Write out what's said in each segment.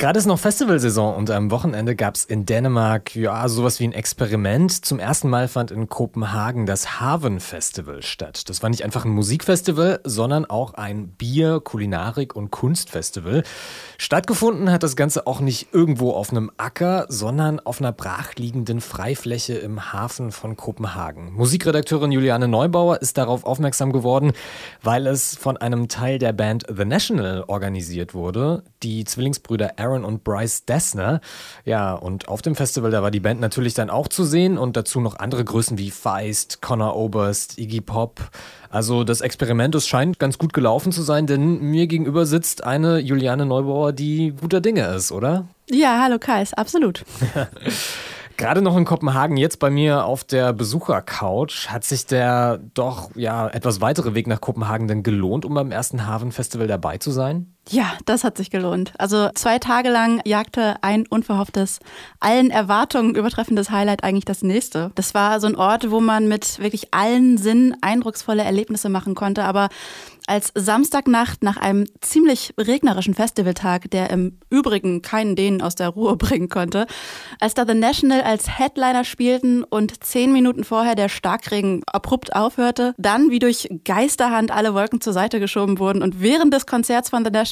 Gerade ist noch Festivalsaison und am Wochenende gab es in Dänemark ja sowas wie ein Experiment. Zum ersten Mal fand in Kopenhagen das Haven Festival statt. Das war nicht einfach ein Musikfestival, sondern auch ein Bier-, Kulinarik- und Kunstfestival. Stattgefunden hat das Ganze auch nicht irgendwo auf einem Acker, sondern auf einer brachliegenden Freifläche im Hafen von Kopenhagen. Musikredakteurin Juliane Neubauer ist darauf aufmerksam geworden, weil es von einem Teil der Band The National organisiert wurde. Die Zwillingsbrüder Aaron Aaron und Bryce Dessner. Ja, und auf dem Festival, da war die Band natürlich dann auch zu sehen und dazu noch andere Größen wie Feist, Connor Oberst, Iggy Pop. Also das Experiment, es scheint ganz gut gelaufen zu sein, denn mir gegenüber sitzt eine Juliane Neubauer, die guter Dinge ist, oder? Ja, hallo Kais, absolut. Gerade noch in Kopenhagen, jetzt bei mir auf der Besuchercouch, hat sich der doch ja etwas weitere Weg nach Kopenhagen denn gelohnt, um beim ersten Hafenfestival dabei zu sein? Ja, das hat sich gelohnt. Also zwei Tage lang jagte ein unverhofftes, allen Erwartungen übertreffendes Highlight eigentlich das nächste. Das war so ein Ort, wo man mit wirklich allen Sinnen eindrucksvolle Erlebnisse machen konnte, aber als Samstagnacht nach einem ziemlich regnerischen Festivaltag, der im Übrigen keinen denen aus der Ruhe bringen konnte, als da The National als Headliner spielten und zehn Minuten vorher der Starkregen abrupt aufhörte, dann wie durch Geisterhand alle Wolken zur Seite geschoben wurden und während des Konzerts von The National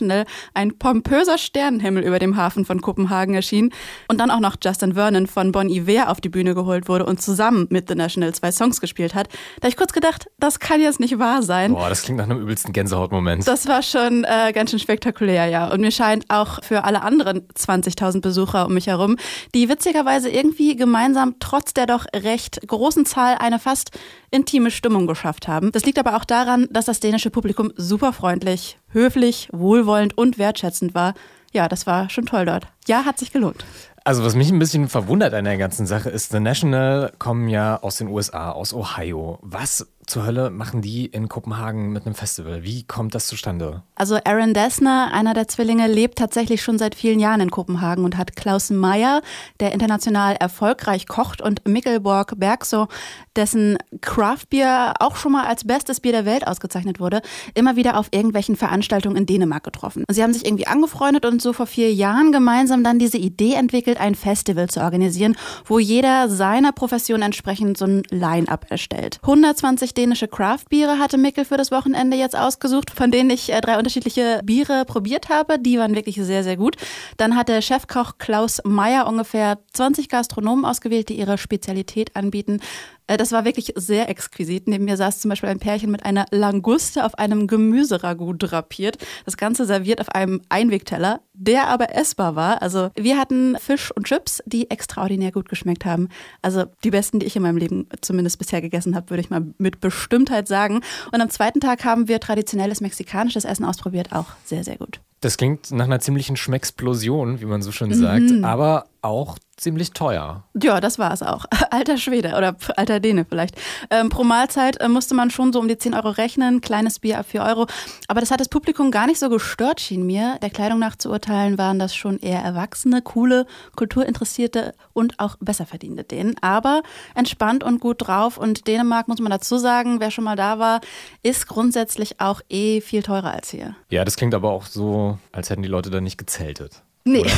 ein pompöser Sternenhimmel über dem Hafen von Kopenhagen erschien und dann auch noch Justin Vernon von Bon Iver auf die Bühne geholt wurde und zusammen mit The National zwei Songs gespielt hat, da habe ich kurz gedacht, das kann jetzt nicht wahr sein. Boah, das klingt nach einem übelsten Gänsehautmoment. Das war schon äh, ganz schön spektakulär, ja. Und mir scheint auch für alle anderen 20.000 Besucher um mich herum, die witzigerweise irgendwie gemeinsam trotz der doch recht großen Zahl eine fast intime Stimmung geschafft haben. Das liegt aber auch daran, dass das dänische Publikum super freundlich, höflich, wohlwollend und wertschätzend war. Ja, das war schon toll dort. Ja, hat sich gelohnt. Also was mich ein bisschen verwundert an der ganzen Sache ist, The National kommen ja aus den USA, aus Ohio. Was zur Hölle machen die in Kopenhagen mit einem Festival? Wie kommt das zustande? Also Aaron Dessner, einer der Zwillinge, lebt tatsächlich schon seit vielen Jahren in Kopenhagen und hat Klaus Meyer, der international erfolgreich kocht, und Mikkelborg Bergso, dessen Craftbier auch schon mal als bestes Bier der Welt ausgezeichnet wurde, immer wieder auf irgendwelchen Veranstaltungen in Dänemark getroffen. Und sie haben sich irgendwie angefreundet und so vor vier Jahren gemeinsam dann diese Idee entwickelt, ein Festival zu organisieren, wo jeder seiner Profession entsprechend so ein Line-up erstellt. 120 dänische Craft-Biere hatte Mickel für das Wochenende jetzt ausgesucht, von denen ich äh, drei unterschiedliche Biere probiert habe. Die waren wirklich sehr, sehr gut. Dann hat der Chefkoch Klaus Meyer ungefähr 20 Gastronomen ausgewählt, die ihre Spezialität anbieten. Äh, das war wirklich sehr exquisit. Neben mir saß zum Beispiel ein Pärchen mit einer Languste auf einem Gemüseragout drapiert. Das Ganze serviert auf einem Einwegteller, der aber essbar war. Also wir hatten Fisch und Chips, die extraordinär gut geschmeckt haben. Also die besten, die ich in meinem Leben zumindest bisher gegessen habe, würde ich mal mit Bestimmtheit sagen. Und am zweiten Tag haben wir traditionelles mexikanisches Essen ausprobiert. Auch sehr, sehr gut. Das klingt nach einer ziemlichen Schmecksplosion, wie man so schön sagt, mhm. aber auch ziemlich teuer. Ja, das war es auch. Alter Schwede oder alter Däne vielleicht. Ähm, pro Mahlzeit äh, musste man schon so um die 10 Euro rechnen, kleines Bier ab 4 Euro. Aber das hat das Publikum gar nicht so gestört, schien mir. Der Kleidung nach zu urteilen waren das schon eher erwachsene, coole, kulturinteressierte und auch besser verdiente Dänen. Aber entspannt und gut drauf. Und Dänemark, muss man dazu sagen, wer schon mal da war, ist grundsätzlich auch eh viel teurer als hier. Ja, das klingt aber auch so, als hätten die Leute da nicht gezeltet. Nee.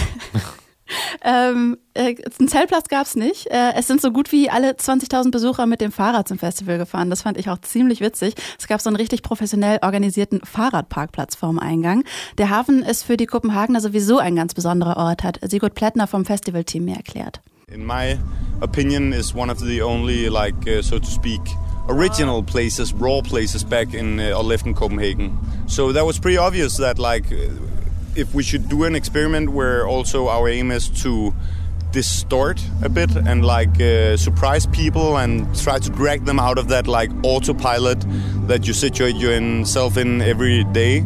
Ähm, äh, einen Zeltplatz gab es nicht. Äh, es sind so gut wie alle 20.000 Besucher mit dem Fahrrad zum Festival gefahren. Das fand ich auch ziemlich witzig. Es gab so einen richtig professionell organisierten Fahrradparkplatz vorm Eingang. Der Hafen ist für die Kopenhagener sowieso ein ganz besonderer Ort, hat Sigurd Plättner vom Festivalteam mir erklärt. In my opinion is one of the only like uh, so to speak original places, raw places back in uh, or left in Copenhagen. So that was pretty obvious that like if we should do an experiment where also our aim is to distort a bit and like uh, surprise people and try to drag them out of that like autopilot that you situate yourself in every day.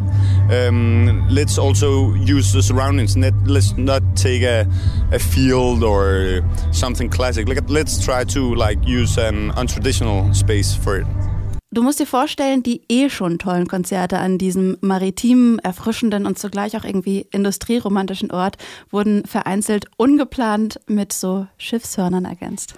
Um, let's also use the surroundings. Let's not take a, a field or something classic. Let's try to like use an untraditional space for it. Du musst dir vorstellen, die eh schon tollen Konzerte an diesem maritimen, erfrischenden und zugleich auch irgendwie industrieromantischen Ort wurden vereinzelt ungeplant mit so Schiffshörnern ergänzt.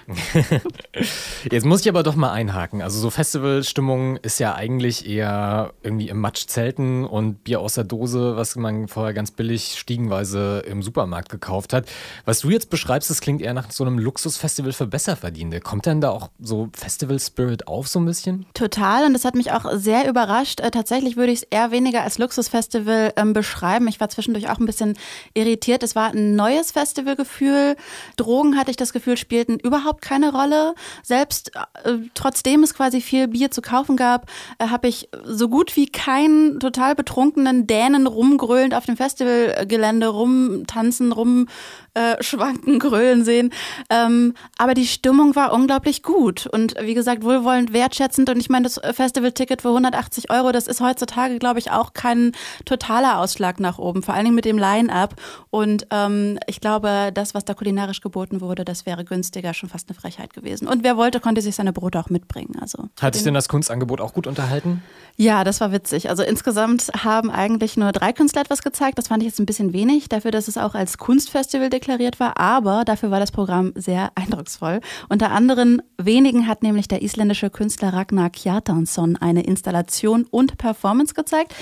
Jetzt muss ich aber doch mal einhaken. Also so Festivalstimmung ist ja eigentlich eher irgendwie im Matsch zelten und Bier aus der Dose, was man vorher ganz billig stiegenweise im Supermarkt gekauft hat. Was du jetzt beschreibst, das klingt eher nach so einem Luxusfestival für Besserverdienende. Kommt denn da auch so Festival-Spirit auf so ein bisschen? Total und das hat mich auch sehr überrascht. Äh, tatsächlich würde ich es eher weniger als Luxusfestival ähm, beschreiben. Ich war zwischendurch auch ein bisschen irritiert. Es war ein neues Festivalgefühl. Drogen hatte ich das Gefühl, spielten überhaupt keine Rolle. Selbst äh, trotzdem es quasi viel Bier zu kaufen gab, äh, habe ich so gut wie keinen total betrunkenen Dänen rumgrölend auf dem Festivalgelände rumtanzen, rumschwanken, grölen sehen. Ähm, aber die Stimmung war unglaublich gut und wie gesagt, wohlwollend, wertschätzend. Und ich meine, das Festivalticket für 180 Euro, das ist heutzutage, glaube ich, auch kein totaler Ausschlag nach oben, vor allen Dingen mit dem Line-Up. Und ähm, ich glaube, das, was da kulinarisch geboten wurde, das wäre günstiger, schon fast eine Frechheit gewesen. Und wer wollte, konnte sich seine Brote auch mitbringen. Also, Hat dich denn das Kunstangebot auch gut unterhalten? Ja, das war witzig. Also insgesamt haben eigentlich nur drei Künstler etwas gezeigt. Das fand ich jetzt ein bisschen wenig, dafür, dass es auch als Kunstfestival deklariert war. Aber dafür war das Programm sehr eindrucksvoll. Unter anderen wenigen hat nämlich der isländische Künstler Ragnar Kjartansson eine Installation und Performance gezeigt.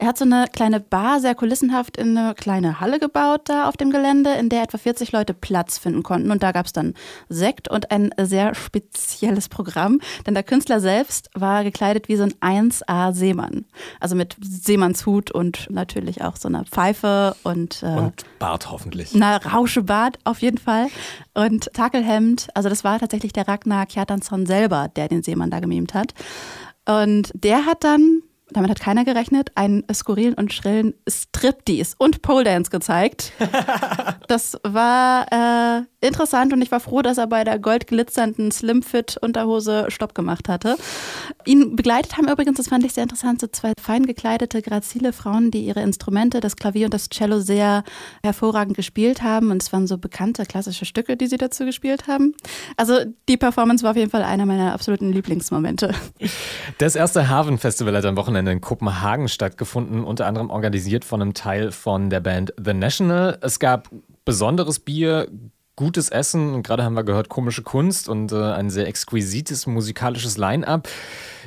Er hat so eine kleine Bar, sehr kulissenhaft, in eine kleine Halle gebaut da auf dem Gelände, in der etwa 40 Leute Platz finden konnten. Und da gab es dann Sekt und ein sehr spezielles Programm, denn der Künstler selbst war gekleidet wie so ein 1A-Seemann. Also mit Seemannshut und natürlich auch so einer Pfeife und, äh, und Bart hoffentlich. Na, Rauschebart auf jeden Fall. Und Takelhemd. Also das war tatsächlich der Ragnar Kjartansson selber, der den Seemann da gemimt hat. Und der hat dann damit hat keiner gerechnet, einen skurrilen und schrillen Striptease und Pole Dance gezeigt. das war äh, interessant und ich war froh, dass er bei der goldglitzernden Slimfit-Unterhose Stopp gemacht hatte. Ihn begleitet haben übrigens, das fand ich sehr interessant, so zwei fein gekleidete, grazile Frauen, die ihre Instrumente, das Klavier und das Cello sehr hervorragend gespielt haben. Und es waren so bekannte klassische Stücke, die sie dazu gespielt haben. Also die Performance war auf jeden Fall einer meiner absoluten Lieblingsmomente. Das erste Haven Festival hat am Wochenende in Kopenhagen stattgefunden, unter anderem organisiert von einem Teil von der Band The National. Es gab besonderes Bier, gutes Essen und gerade haben wir gehört komische Kunst und äh, ein sehr exquisites musikalisches Line-up.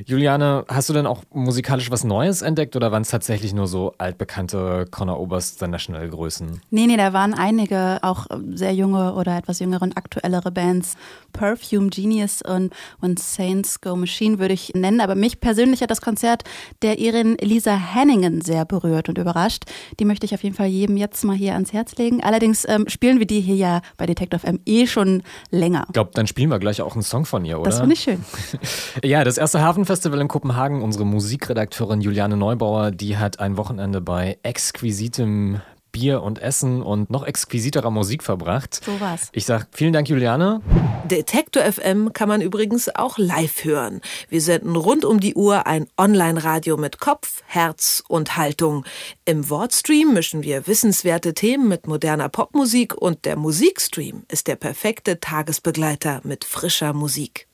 Juliane, hast du denn auch musikalisch was Neues entdeckt oder waren es tatsächlich nur so altbekannte Connor Oberst National Größen? Nee, nee, da waren einige auch sehr junge oder etwas jüngere und aktuellere Bands. Perfume Genius und, und Saints Go Machine würde ich nennen. Aber mich persönlich hat das Konzert der Irin Lisa Henningen sehr berührt und überrascht. Die möchte ich auf jeden Fall jedem jetzt mal hier ans Herz legen. Allerdings ähm, spielen wir die hier ja bei Detective FM eh schon länger. Ich glaube, dann spielen wir gleich auch einen Song von ihr, oder? Das finde ich schön. ja, das erste Hafenfestival in Kopenhagen, unsere Musikredakteurin Juliane Neubauer, die hat ein Wochenende bei exquisitem Bier und Essen und noch exquisiterer Musik verbracht. So was. Ich sag vielen Dank, Juliane. Detektor FM kann man übrigens auch live hören. Wir senden rund um die Uhr ein Online-Radio mit Kopf, Herz und Haltung. Im Wortstream mischen wir wissenswerte Themen mit moderner Popmusik und der Musikstream ist der perfekte Tagesbegleiter mit frischer Musik.